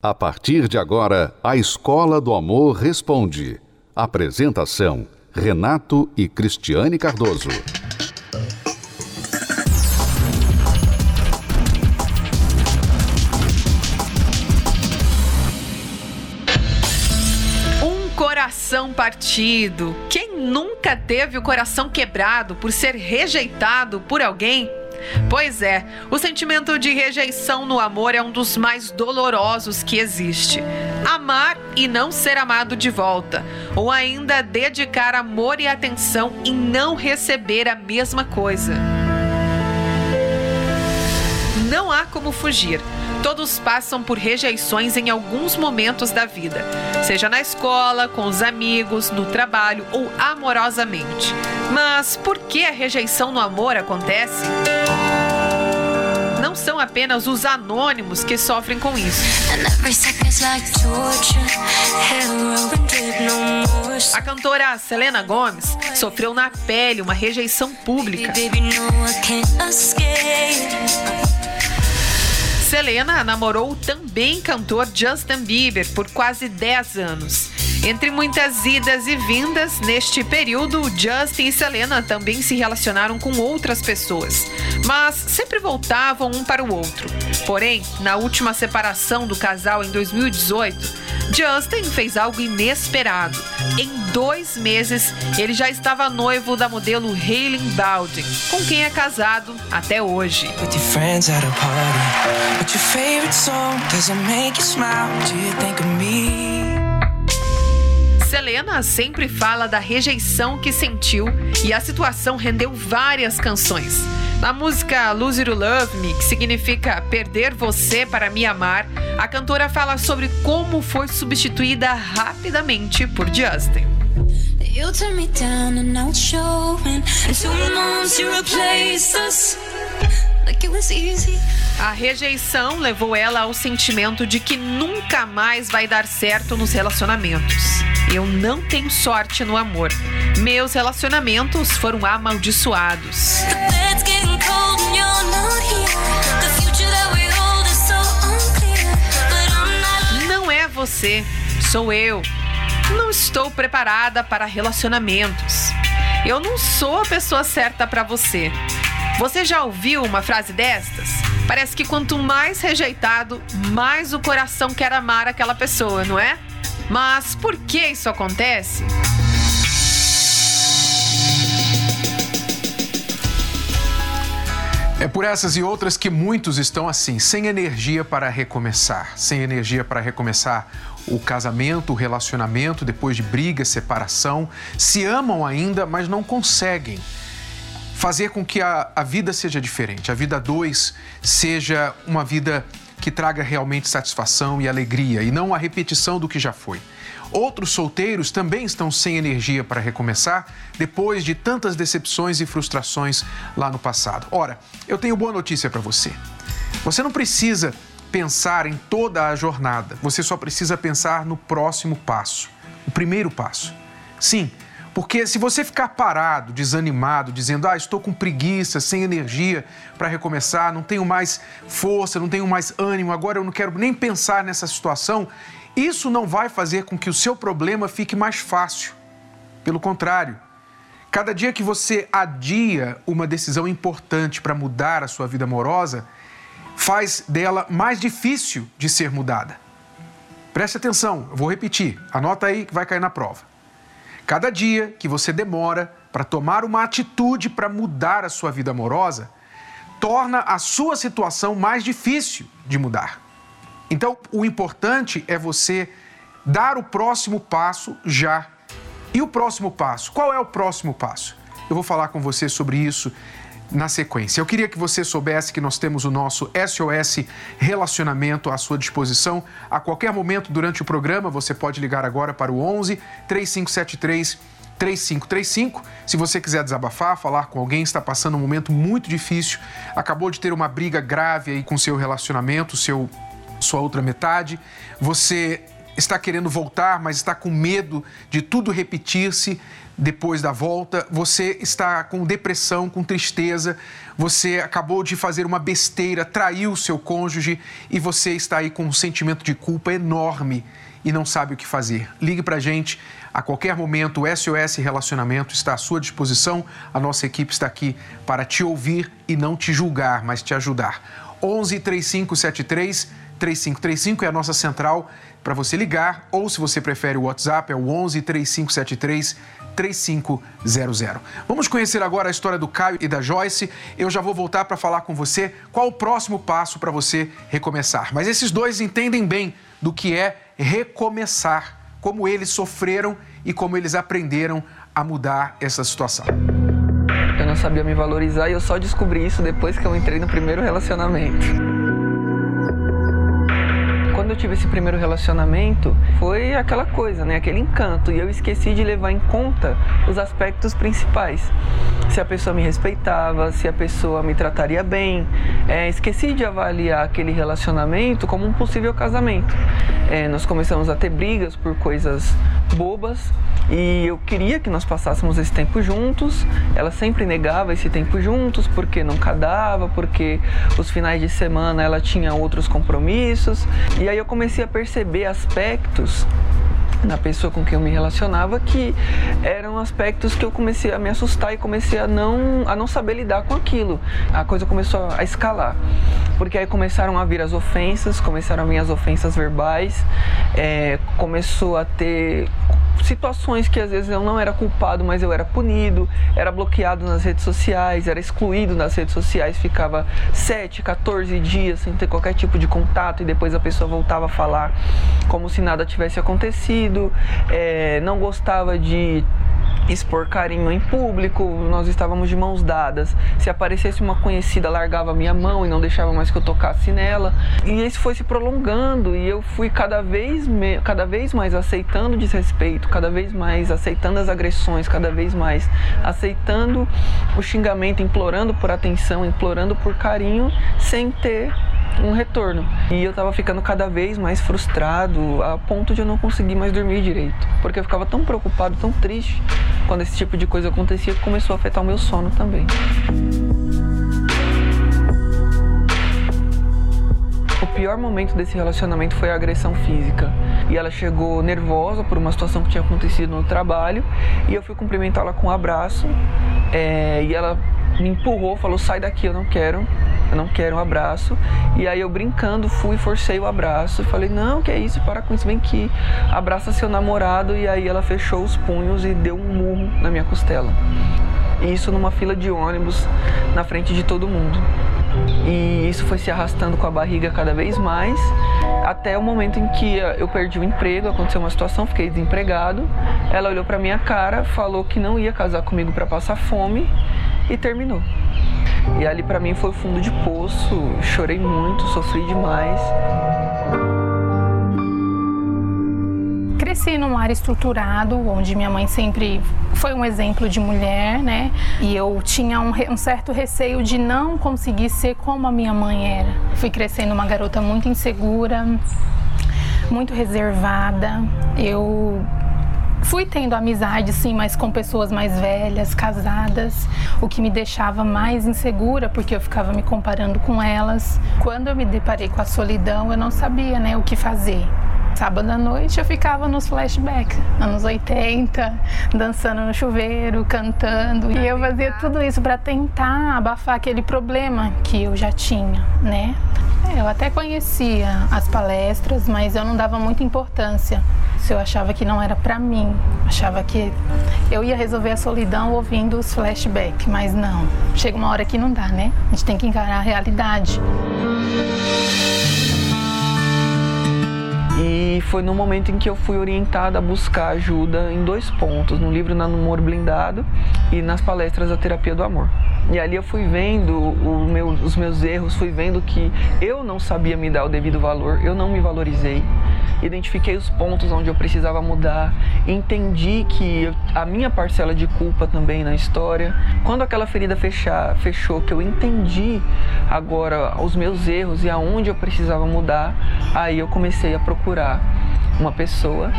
A partir de agora, a Escola do Amor Responde. Apresentação: Renato e Cristiane Cardoso. Um coração partido. Quem nunca teve o coração quebrado por ser rejeitado por alguém? Pois é, o sentimento de rejeição no amor é um dos mais dolorosos que existe. Amar e não ser amado de volta, ou ainda dedicar amor e atenção e não receber a mesma coisa. Não há como fugir. Todos passam por rejeições em alguns momentos da vida, seja na escola, com os amigos, no trabalho ou amorosamente. Mas por que a rejeição no amor acontece? Não são apenas os anônimos que sofrem com isso. A cantora Selena Gomes sofreu na pele uma rejeição pública. Selena namorou também cantor Justin Bieber por quase 10 anos. Entre muitas idas e vindas, neste período, Justin e Selena também se relacionaram com outras pessoas, mas sempre voltavam um para o outro. Porém, na última separação do casal em 2018, Justin fez algo inesperado. Em dois meses, ele já estava noivo da modelo Hailey Baldwin, com quem é casado até hoje. Selena sempre fala da rejeição que sentiu e a situação rendeu várias canções. Na música Lose You Love Me, que significa perder você para me amar, a cantora fala sobre como foi substituída rapidamente por Justin. You turn me down and. In two months you replaced us. A rejeição levou ela ao sentimento de que nunca mais vai dar certo nos relacionamentos. Eu não tenho sorte no amor. Meus relacionamentos foram amaldiçoados. Não é você, sou eu. Não estou preparada para relacionamentos. Eu não sou a pessoa certa para você. Você já ouviu uma frase destas? Parece que quanto mais rejeitado, mais o coração quer amar aquela pessoa, não é? Mas por que isso acontece? É por essas e outras que muitos estão assim, sem energia para recomeçar, sem energia para recomeçar o casamento, o relacionamento, depois de briga, separação, se amam ainda, mas não conseguem fazer com que a, a vida seja diferente, a vida dois seja uma vida que traga realmente satisfação e alegria e não a repetição do que já foi. Outros solteiros também estão sem energia para recomeçar depois de tantas decepções e frustrações lá no passado. Ora, eu tenho boa notícia para você. Você não precisa pensar em toda a jornada, você só precisa pensar no próximo passo, o primeiro passo. Sim, porque se você ficar parado, desanimado, dizendo, ah, estou com preguiça, sem energia para recomeçar, não tenho mais força, não tenho mais ânimo, agora eu não quero nem pensar nessa situação, isso não vai fazer com que o seu problema fique mais fácil. Pelo contrário, cada dia que você adia uma decisão importante para mudar a sua vida amorosa, faz dela mais difícil de ser mudada. Preste atenção, eu vou repetir, anota aí que vai cair na prova. Cada dia que você demora para tomar uma atitude para mudar a sua vida amorosa, torna a sua situação mais difícil de mudar. Então, o importante é você dar o próximo passo já. E o próximo passo? Qual é o próximo passo? Eu vou falar com você sobre isso na sequência. Eu queria que você soubesse que nós temos o nosso SOS Relacionamento à sua disposição. A qualquer momento durante o programa, você pode ligar agora para o 11 3573 3535. Se você quiser desabafar, falar com alguém, está passando um momento muito difícil, acabou de ter uma briga grave aí com seu relacionamento, seu sua outra metade, você está querendo voltar, mas está com medo de tudo repetir-se depois da volta, você está com depressão, com tristeza, você acabou de fazer uma besteira, traiu o seu cônjuge e você está aí com um sentimento de culpa enorme e não sabe o que fazer. Ligue para a gente a qualquer momento, o SOS Relacionamento está à sua disposição. A nossa equipe está aqui para te ouvir e não te julgar, mas te ajudar. 11 3573 3535 é a nossa central para você ligar, ou se você prefere o WhatsApp, é o 11 3573 3500. Vamos conhecer agora a história do Caio e da Joyce. Eu já vou voltar para falar com você qual o próximo passo para você recomeçar. Mas esses dois entendem bem do que é recomeçar, como eles sofreram e como eles aprenderam a mudar essa situação. Eu não sabia me valorizar e eu só descobri isso depois que eu entrei no primeiro relacionamento tive esse primeiro relacionamento, foi aquela coisa, né? Aquele encanto. E eu esqueci de levar em conta os aspectos principais. Se a pessoa me respeitava, se a pessoa me trataria bem. É, esqueci de avaliar aquele relacionamento como um possível casamento. É, nós começamos a ter brigas por coisas bobas e eu queria que nós passássemos esse tempo juntos. Ela sempre negava esse tempo juntos porque não cadava, porque os finais de semana ela tinha outros compromissos. E aí eu comecei a perceber aspectos na pessoa com quem eu me relacionava que eram aspectos que eu comecei a me assustar e comecei a não, a não saber lidar com aquilo. A coisa começou a escalar. Porque aí começaram a vir as ofensas, começaram a vir as ofensas verbais, é, começou a ter situações que às vezes eu não era culpado, mas eu era punido, era bloqueado nas redes sociais, era excluído nas redes sociais, ficava 7, 14 dias sem ter qualquer tipo de contato e depois a pessoa voltava a falar como se nada tivesse acontecido, é, não gostava de expor carinho em público, nós estávamos de mãos dadas. Se aparecesse uma conhecida, largava minha mão e não deixava mais que eu tocasse nela. E isso foi se prolongando e eu fui cada vez, me, cada vez mais aceitando o desrespeito, cada vez mais aceitando as agressões, cada vez mais aceitando o xingamento, implorando por atenção, implorando por carinho, sem ter um retorno. E eu tava ficando cada vez mais frustrado, a ponto de eu não conseguir mais dormir direito. Porque eu ficava tão preocupado, tão triste quando esse tipo de coisa acontecia que começou a afetar o meu sono também. O pior momento desse relacionamento foi a agressão física. E ela chegou nervosa por uma situação que tinha acontecido no trabalho. E eu fui cumprimentá-la com um abraço. É, e ela me empurrou, falou: sai daqui, eu não quero eu não quero um abraço. E aí eu brincando fui, forcei o abraço. Falei, não, que é isso, para com isso, vem aqui. Abraça seu namorado. E aí ela fechou os punhos e deu um murro na minha costela. E isso numa fila de ônibus, na frente de todo mundo. E isso foi se arrastando com a barriga cada vez mais, até o momento em que eu perdi o emprego, aconteceu uma situação, fiquei desempregado. Ela olhou para minha cara, falou que não ia casar comigo para passar fome e terminou. E ali para mim foi o fundo de poço, chorei muito, sofri demais. Cresci num lar estruturado, onde minha mãe sempre foi um exemplo de mulher, né? E eu tinha um, um, certo receio de não conseguir ser como a minha mãe era. Fui crescendo uma garota muito insegura, muito reservada. Eu Fui tendo amizade, sim, mas com pessoas mais velhas, casadas, o que me deixava mais insegura, porque eu ficava me comparando com elas. Quando eu me deparei com a solidão, eu não sabia né, o que fazer. Sábado à noite eu ficava nos flashbacks, anos 80, dançando no chuveiro, cantando. E eu fazia tudo isso para tentar abafar aquele problema que eu já tinha, né? É, eu até conhecia as palestras, mas eu não dava muita importância se eu achava que não era para mim. Achava que eu ia resolver a solidão ouvindo os flashbacks, mas não. Chega uma hora que não dá, né? A gente tem que encarar a realidade. E foi no momento em que eu fui orientada a buscar ajuda em dois pontos, no livro Namoro Blindado e nas palestras da Terapia do Amor. E ali eu fui vendo meu, os meus erros, fui vendo que eu não sabia me dar o devido valor, eu não me valorizei. Identifiquei os pontos onde eu precisava mudar, entendi que a minha parcela de culpa também na história. Quando aquela ferida fechar, fechou, que eu entendi agora os meus erros e aonde eu precisava mudar, aí eu comecei a procurar uma pessoa.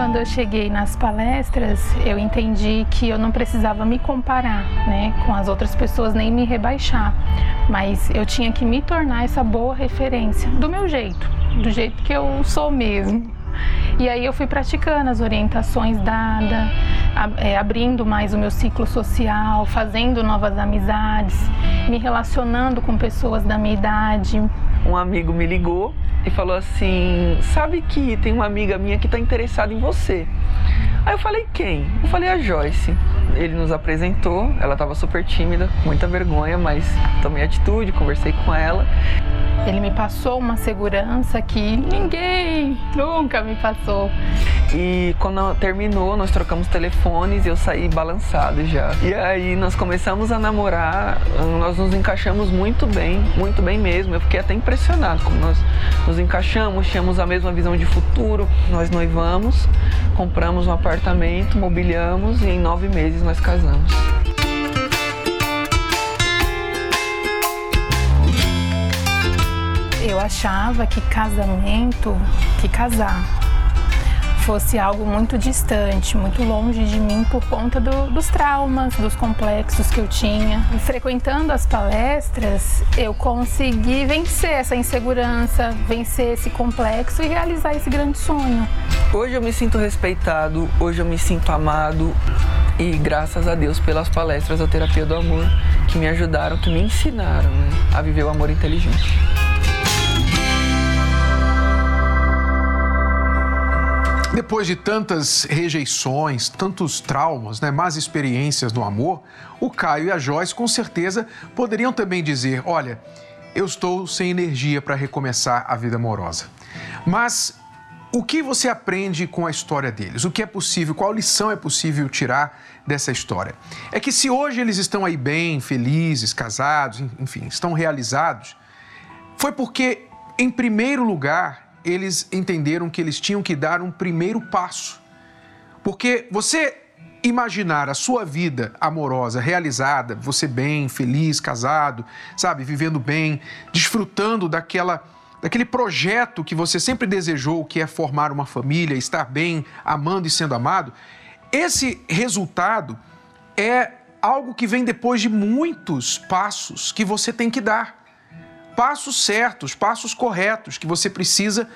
Quando eu cheguei nas palestras, eu entendi que eu não precisava me comparar né, com as outras pessoas, nem me rebaixar, mas eu tinha que me tornar essa boa referência, do meu jeito, do jeito que eu sou mesmo. E aí eu fui praticando as orientações dadas, é, abrindo mais o meu ciclo social, fazendo novas amizades, me relacionando com pessoas da minha idade. Um amigo me ligou e falou assim: Sabe que tem uma amiga minha que está interessada em você. Aí eu falei: Quem? Eu falei: A Joyce. Ele nos apresentou, ela estava super tímida, muita vergonha, mas tomei atitude, conversei com ela. Ele me passou uma segurança que ninguém nunca me passou. E quando terminou, nós trocamos telefones e eu saí balançado já. E aí nós começamos a namorar, nós nos encaixamos muito bem, muito bem mesmo. Eu fiquei até impressionado como nós nos encaixamos, tínhamos a mesma visão de futuro. Nós noivamos, compramos um apartamento, mobiliamos e em nove meses nós casamos. Eu achava que casamento, que casar, fosse algo muito distante, muito longe de mim por conta do, dos traumas, dos complexos que eu tinha. E frequentando as palestras, eu consegui vencer essa insegurança, vencer esse complexo e realizar esse grande sonho. Hoje eu me sinto respeitado, hoje eu me sinto amado e graças a Deus pelas palestras da terapia do amor que me ajudaram, que me ensinaram né, a viver o amor inteligente. Depois de tantas rejeições, tantos traumas, né, más experiências no amor, o Caio e a Joyce com certeza poderiam também dizer: Olha, eu estou sem energia para recomeçar a vida amorosa. Mas o que você aprende com a história deles? O que é possível? Qual lição é possível tirar dessa história? É que se hoje eles estão aí bem, felizes, casados, enfim, estão realizados, foi porque, em primeiro lugar, eles entenderam que eles tinham que dar um primeiro passo. Porque você imaginar a sua vida amorosa realizada, você bem, feliz, casado, sabe, vivendo bem, desfrutando daquela daquele projeto que você sempre desejou, que é formar uma família, estar bem, amando e sendo amado, esse resultado é algo que vem depois de muitos passos que você tem que dar passos certos, passos corretos que você precisa,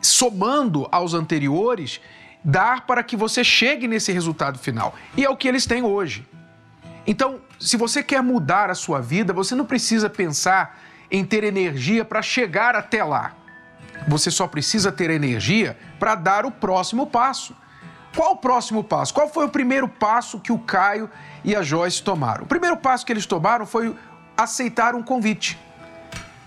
somando aos anteriores, dar para que você chegue nesse resultado final. E é o que eles têm hoje. Então, se você quer mudar a sua vida, você não precisa pensar em ter energia para chegar até lá. Você só precisa ter energia para dar o próximo passo. Qual o próximo passo? Qual foi o primeiro passo que o Caio e a Joyce tomaram? O primeiro passo que eles tomaram foi aceitar um convite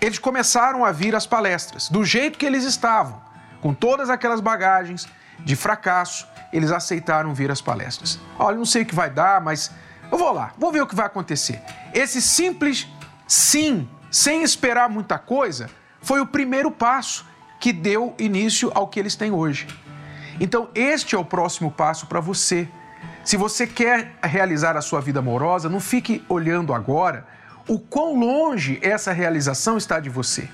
eles começaram a vir às palestras, do jeito que eles estavam, com todas aquelas bagagens de fracasso, eles aceitaram vir às palestras. Olha, não sei o que vai dar, mas eu vou lá, vou ver o que vai acontecer. Esse simples sim, sem esperar muita coisa, foi o primeiro passo que deu início ao que eles têm hoje. Então, este é o próximo passo para você. Se você quer realizar a sua vida amorosa, não fique olhando agora o quão longe essa realização está de você.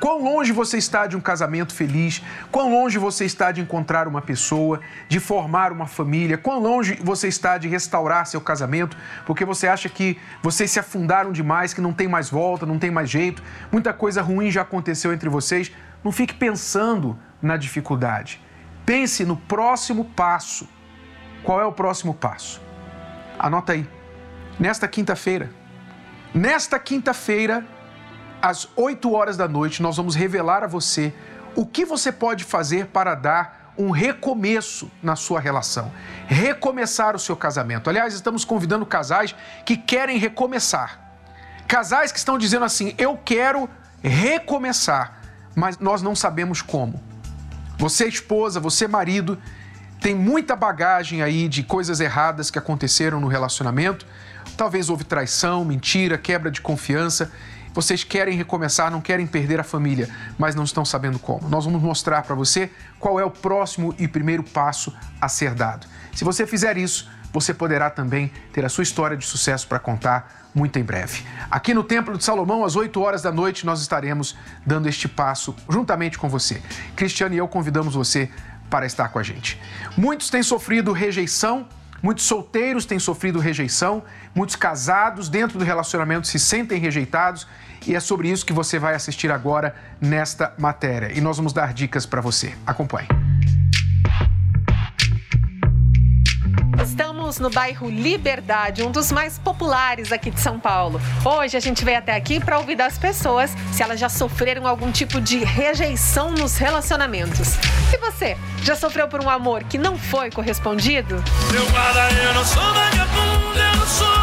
Quão longe você está de um casamento feliz, quão longe você está de encontrar uma pessoa, de formar uma família, quão longe você está de restaurar seu casamento, porque você acha que vocês se afundaram demais, que não tem mais volta, não tem mais jeito, muita coisa ruim já aconteceu entre vocês. Não fique pensando na dificuldade. Pense no próximo passo. Qual é o próximo passo? Anota aí. Nesta quinta-feira, Nesta quinta-feira, às 8 horas da noite, nós vamos revelar a você o que você pode fazer para dar um recomeço na sua relação, recomeçar o seu casamento. Aliás, estamos convidando casais que querem recomeçar. Casais que estão dizendo assim: eu quero recomeçar, mas nós não sabemos como. Você, esposa, você, marido, tem muita bagagem aí de coisas erradas que aconteceram no relacionamento Talvez houve traição, mentira, quebra de confiança. Vocês querem recomeçar, não querem perder a família, mas não estão sabendo como. Nós vamos mostrar para você qual é o próximo e primeiro passo a ser dado. Se você fizer isso, você poderá também ter a sua história de sucesso para contar muito em breve. Aqui no Templo de Salomão, às 8 horas da noite, nós estaremos dando este passo juntamente com você. Cristiano e eu convidamos você para estar com a gente. Muitos têm sofrido rejeição, muitos solteiros têm sofrido rejeição, muitos casados dentro do relacionamento se sentem rejeitados e é sobre isso que você vai assistir agora nesta matéria. E nós vamos dar dicas para você. Acompanhe. Estamos no bairro Liberdade, um dos mais populares aqui de São Paulo. Hoje a gente veio até aqui para ouvir das pessoas se elas já sofreram algum tipo de rejeição nos relacionamentos. E você, já sofreu por um amor que não foi correspondido? Meu guarda, eu não sou vagabundo, eu não sou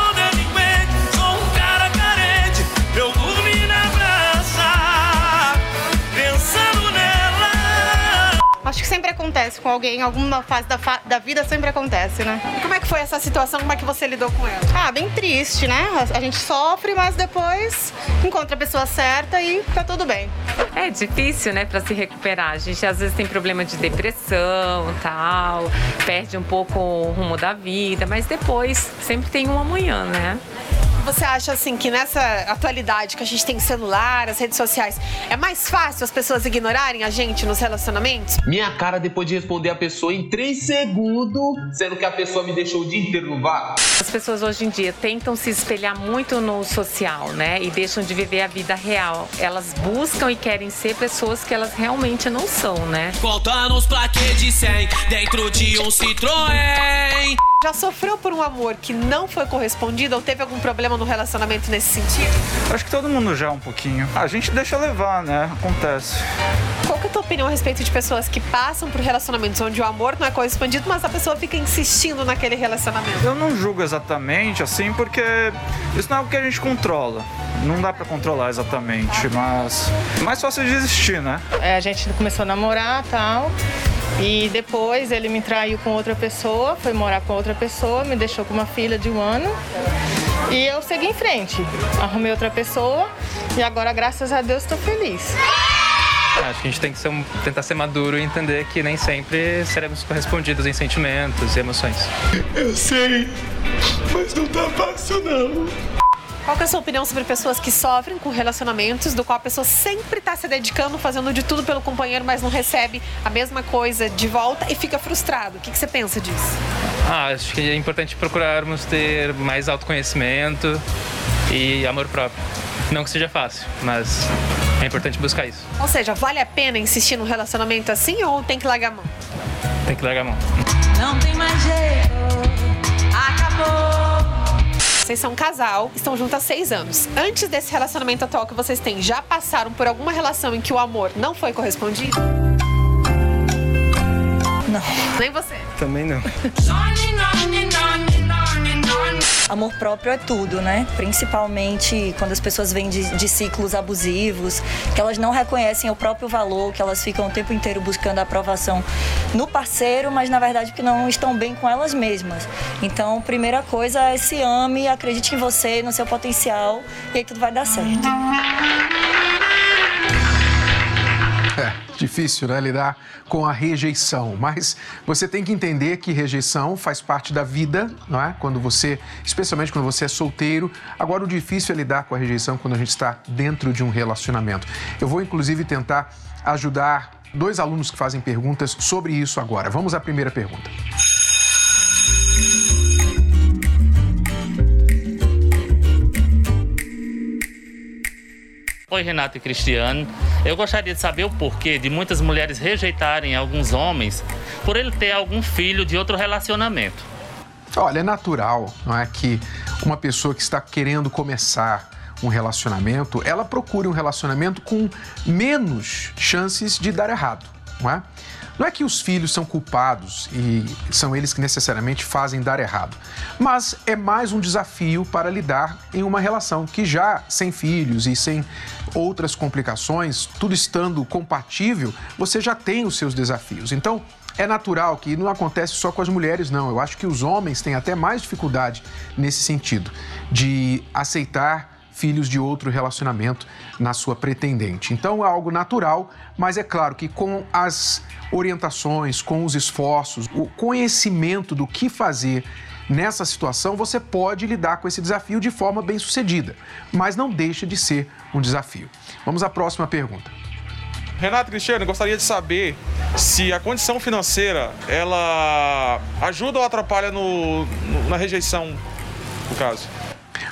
Acho que sempre acontece com alguém, em alguma fase da, fa da vida sempre acontece, né? E como é que foi essa situação? Como é que você lidou com ela? Ah, bem triste, né? A gente sofre, mas depois encontra a pessoa certa e tá tudo bem. É difícil, né, para se recuperar. A gente às vezes tem problema de depressão, tal, perde um pouco o rumo da vida, mas depois sempre tem um amanhã, né? Você acha assim que nessa atualidade que a gente tem celular, as redes sociais, é mais fácil as pessoas ignorarem a gente nos relacionamentos? Minha cara depois de responder a pessoa em 3 segundos, sendo que a pessoa me deixou o dia inteiro no vácuo. As pessoas hoje em dia tentam se espelhar muito no social, né? E deixam de viver a vida real. Elas buscam e querem ser pessoas que elas realmente não são, né? Conta nos plaquês de 100 dentro de um Citroën. Já sofreu por um amor que não foi correspondido ou teve algum problema no relacionamento nesse sentido? Acho que todo mundo já um pouquinho. A gente deixa levar, né? Acontece. Qual que é a tua opinião a respeito de pessoas que passam por relacionamentos onde o amor não é correspondido, mas a pessoa fica insistindo naquele relacionamento? Eu não julgo exatamente assim, porque isso não é algo que a gente controla. Não dá para controlar exatamente, mas é mais fácil desistir, né? É, a gente começou a namorar tal. E depois ele me traiu com outra pessoa, foi morar com outra pessoa, me deixou com uma filha de um ano. E eu segui em frente. Arrumei outra pessoa e agora, graças a Deus, estou feliz. Acho que a gente tem que ser tentar ser maduro e entender que nem sempre seremos correspondidos em sentimentos e emoções. Eu sei, mas não tá fácil não. Qual é a sua opinião sobre pessoas que sofrem com relacionamentos, do qual a pessoa sempre está se dedicando, fazendo de tudo pelo companheiro, mas não recebe a mesma coisa de volta e fica frustrado? O que, que você pensa disso? Ah, acho que é importante procurarmos ter mais autoconhecimento e amor próprio. Não que seja fácil, mas é importante buscar isso. Ou seja, vale a pena insistir num relacionamento assim ou tem que largar a mão? Tem que largar a mão. Não tem mais jeito, acabou. Vocês são um casal, estão juntos há seis anos. Antes desse relacionamento atual que vocês têm, já passaram por alguma relação em que o amor não foi correspondido? Não. Nem você. Também não. Amor próprio é tudo, né? Principalmente quando as pessoas vêm de, de, ciclos abusivos, que elas não reconhecem o próprio valor, que elas ficam o tempo inteiro buscando a aprovação no parceiro, mas na verdade que não estão bem com elas mesmas. Então, primeira coisa é se ame, acredite em você, no seu potencial, e aí tudo vai dar certo. Difícil, né? Lidar com a rejeição. Mas você tem que entender que rejeição faz parte da vida, não é? Quando você, especialmente quando você é solteiro. Agora, o difícil é lidar com a rejeição quando a gente está dentro de um relacionamento. Eu vou, inclusive, tentar ajudar dois alunos que fazem perguntas sobre isso agora. Vamos à primeira pergunta. Oi, Renato e Cristiano. Eu gostaria de saber o porquê de muitas mulheres rejeitarem alguns homens por ele ter algum filho de outro relacionamento. Olha, é natural, não é que uma pessoa que está querendo começar um relacionamento, ela procure um relacionamento com menos chances de dar errado, não é? Não é que os filhos são culpados e são eles que necessariamente fazem dar errado, mas é mais um desafio para lidar em uma relação que já sem filhos e sem outras complicações, tudo estando compatível, você já tem os seus desafios. Então, é natural que não acontece só com as mulheres, não. Eu acho que os homens têm até mais dificuldade nesse sentido, de aceitar filhos de outro relacionamento na sua pretendente. Então é algo natural, mas é claro que com as orientações, com os esforços, o conhecimento do que fazer nessa situação você pode lidar com esse desafio de forma bem sucedida, mas não deixa de ser um desafio. Vamos à próxima pergunta. Renato Cristiano, gostaria de saber se a condição financeira ela ajuda ou atrapalha no, no, na rejeição, no caso.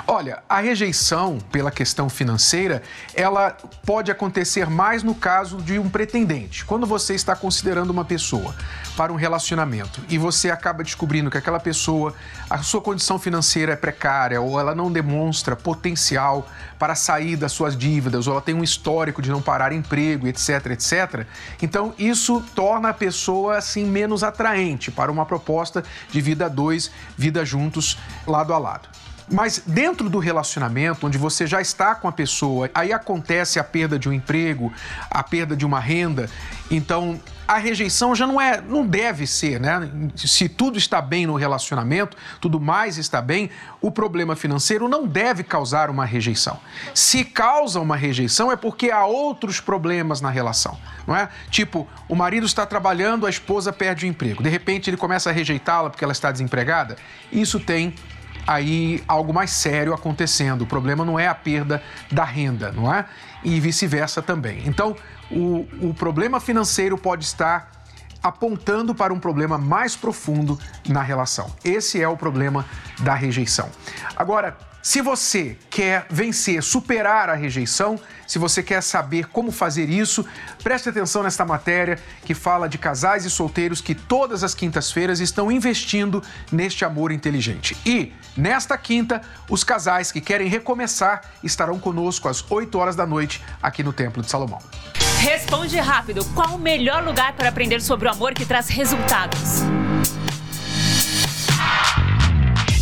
Olha, a rejeição pela questão financeira, ela pode acontecer mais no caso de um pretendente. Quando você está considerando uma pessoa para um relacionamento e você acaba descobrindo que aquela pessoa, a sua condição financeira é precária ou ela não demonstra potencial para sair das suas dívidas ou ela tem um histórico de não parar emprego, etc, etc. Então, isso torna a pessoa assim menos atraente para uma proposta de vida dois, vida juntos, lado a lado. Mas dentro do relacionamento, onde você já está com a pessoa, aí acontece a perda de um emprego, a perda de uma renda, então a rejeição já não é, não deve ser, né? Se tudo está bem no relacionamento, tudo mais está bem, o problema financeiro não deve causar uma rejeição. Se causa uma rejeição é porque há outros problemas na relação, não é? Tipo, o marido está trabalhando, a esposa perde o emprego. De repente ele começa a rejeitá-la porque ela está desempregada. Isso tem aí algo mais sério acontecendo. O problema não é a perda da renda, não é? E vice-versa também. Então, o, o problema financeiro pode estar apontando para um problema mais profundo na relação. Esse é o problema da rejeição. Agora, se você quer vencer, superar a rejeição, se você quer saber como fazer isso, preste atenção nesta matéria que fala de casais e solteiros que todas as quintas-feiras estão investindo neste amor inteligente. E, nesta quinta, os casais que querem recomeçar estarão conosco às 8 horas da noite aqui no Templo de Salomão. Responde rápido: qual o melhor lugar para aprender sobre o amor que traz resultados?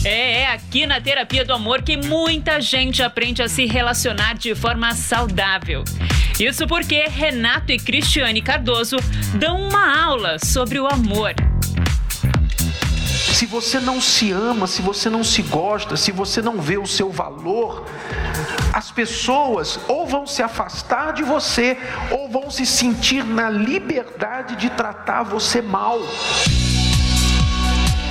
É, é aqui na Terapia do Amor que muita gente aprende a se relacionar de forma saudável. Isso porque Renato e Cristiane Cardoso dão uma aula sobre o amor. Se você não se ama, se você não se gosta, se você não vê o seu valor, as pessoas ou vão se afastar de você ou vão se sentir na liberdade de tratar você mal.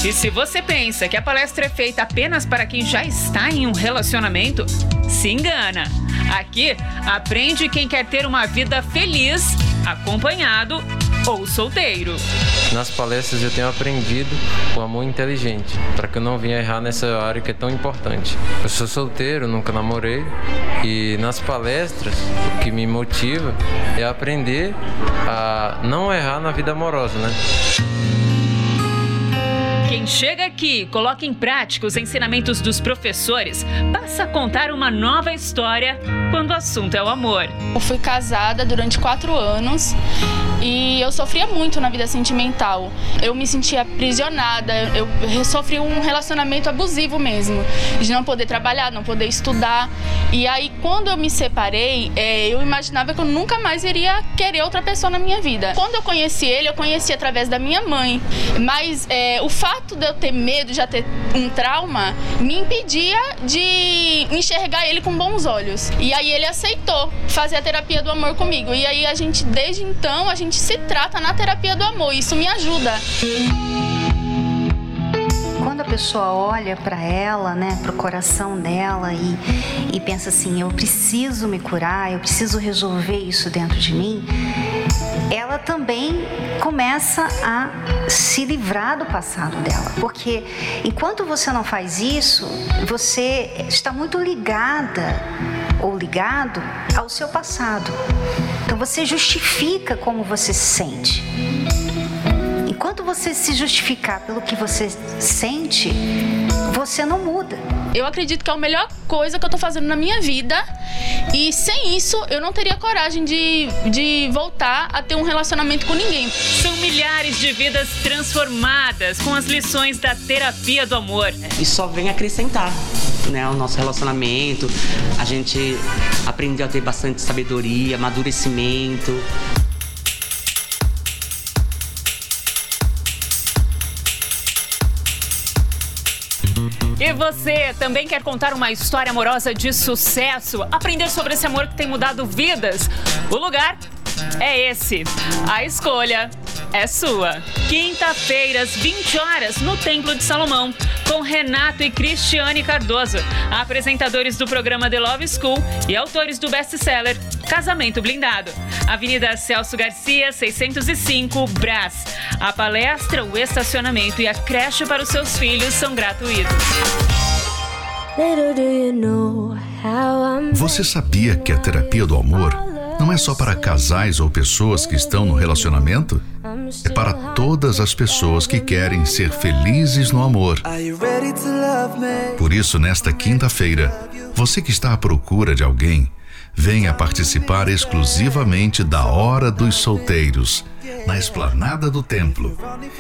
E se você pensa que a palestra é feita apenas para quem já está em um relacionamento, se engana. Aqui aprende quem quer ter uma vida feliz, acompanhado ou solteiro. Nas palestras eu tenho aprendido o amor inteligente, para que eu não venha errar nessa área que é tão importante. Eu sou solteiro, nunca namorei, e nas palestras o que me motiva é aprender a não errar na vida amorosa, né? Chega aqui e coloca em prática os ensinamentos dos professores passa a contar uma nova história quando o assunto é o amor. Eu fui casada durante quatro anos e eu sofria muito na vida sentimental. Eu me sentia aprisionada, eu sofri um relacionamento abusivo mesmo, de não poder trabalhar, não poder estudar. E aí, quando eu me separei, é, eu imaginava que eu nunca mais iria querer outra pessoa na minha vida. Quando eu conheci ele, eu conheci através da minha mãe. Mas é, o fato de eu ter medo, de já ter um trauma, me impedia de enxergar ele com bons olhos. E aí ele aceitou fazer a terapia do amor comigo. E aí a gente, desde então, a gente se trata na terapia do amor. Isso me ajuda. Quando a pessoa olha para ela, né, para o coração dela e, e pensa assim, eu preciso me curar, eu preciso resolver isso dentro de mim, ela também começa a se livrar do passado dela. Porque enquanto você não faz isso, você está muito ligada ou ligado ao seu passado. Então você justifica como você se sente. Enquanto você se justificar pelo que você sente, você não muda. Eu acredito que é a melhor coisa que eu tô fazendo na minha vida. E sem isso, eu não teria coragem de, de voltar a ter um relacionamento com ninguém. São milhares de vidas transformadas com as lições da terapia do amor. E só vem acrescentar né, o nosso relacionamento. A gente aprendeu a ter bastante sabedoria, amadurecimento. E você também quer contar uma história amorosa de sucesso? Aprender sobre esse amor que tem mudado vidas? O lugar é esse. A escolha é sua. Quinta-feiras, 20 horas, no Templo de Salomão, com Renato e Cristiane Cardoso, apresentadores do programa The Love School e autores do best-seller Casamento Blindado. Avenida Celso Garcia, 605, Brás. A palestra, o estacionamento e a creche para os seus filhos são gratuitos. Você sabia que a terapia do amor não é só para casais ou pessoas que estão no relacionamento? É para todas as pessoas que querem ser felizes no amor. Por isso, nesta quinta-feira, você que está à procura de alguém, venha participar exclusivamente da Hora dos Solteiros, na esplanada do templo,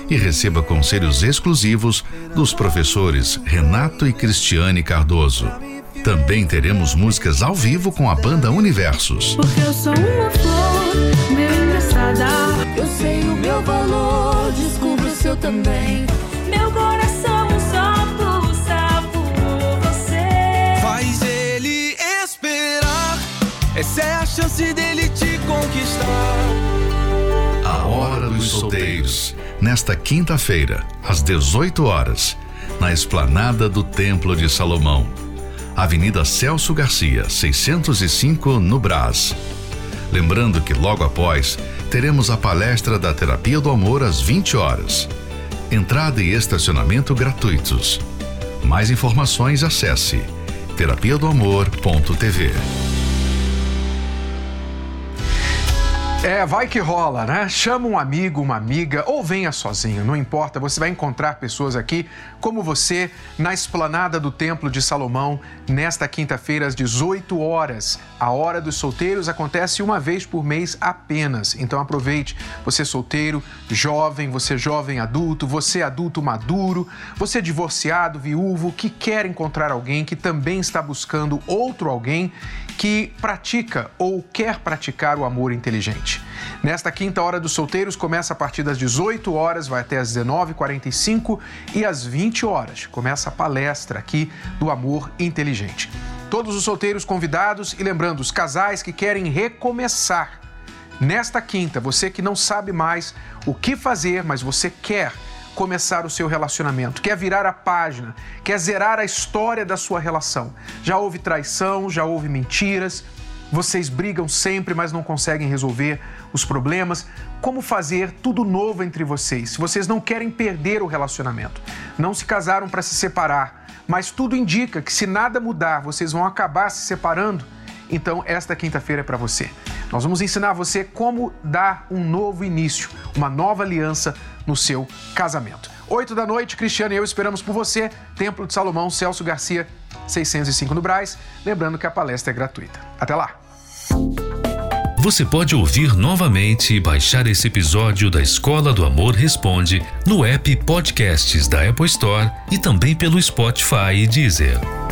e receba conselhos exclusivos dos professores Renato e Cristiane Cardoso. Também teremos músicas ao vivo com a banda Universos. Porque eu sou uma flor, meio engraçada. Eu sei o meu valor, descubro o seu também. Meu coração só pulsa por você. Faz ele esperar. Essa é a chance dele te conquistar. A Hora dos Solteiros, nesta quinta-feira, às 18 horas, na esplanada do Templo de Salomão. Avenida Celso Garcia, 605, no Brás. Lembrando que logo após teremos a palestra da Terapia do Amor às 20 horas. Entrada e estacionamento gratuitos. Mais informações acesse terapia É, vai que rola, né? Chama um amigo, uma amiga ou venha sozinho, não importa, você vai encontrar pessoas aqui como você na esplanada do Templo de Salomão nesta quinta-feira às 18 horas. A Hora dos Solteiros acontece uma vez por mês apenas. Então aproveite, você solteiro, jovem, você jovem adulto, você adulto maduro, você divorciado, viúvo que quer encontrar alguém que também está buscando outro alguém que pratica ou quer praticar o amor inteligente. Nesta quinta hora dos solteiros começa a partir das 18 horas, vai até às 19h45 e às 20 horas começa a palestra aqui do amor inteligente. Todos os solteiros convidados e lembrando, os casais que querem recomeçar. Nesta quinta, você que não sabe mais o que fazer, mas você quer começar o seu relacionamento, quer virar a página, quer zerar a história da sua relação. Já houve traição, já houve mentiras, vocês brigam sempre, mas não conseguem resolver os problemas. Como fazer tudo novo entre vocês? Se vocês não querem perder o relacionamento, não se casaram para se separar, mas tudo indica que se nada mudar, vocês vão acabar se separando. Então, esta quinta-feira é para você. Nós vamos ensinar você como dar um novo início, uma nova aliança no seu casamento. Oito da noite, Cristiano e eu esperamos por você. Templo de Salomão, Celso Garcia, 605 no Braz. Lembrando que a palestra é gratuita. Até lá! Você pode ouvir novamente e baixar esse episódio da Escola do Amor Responde no app Podcasts da Apple Store e também pelo Spotify e Deezer.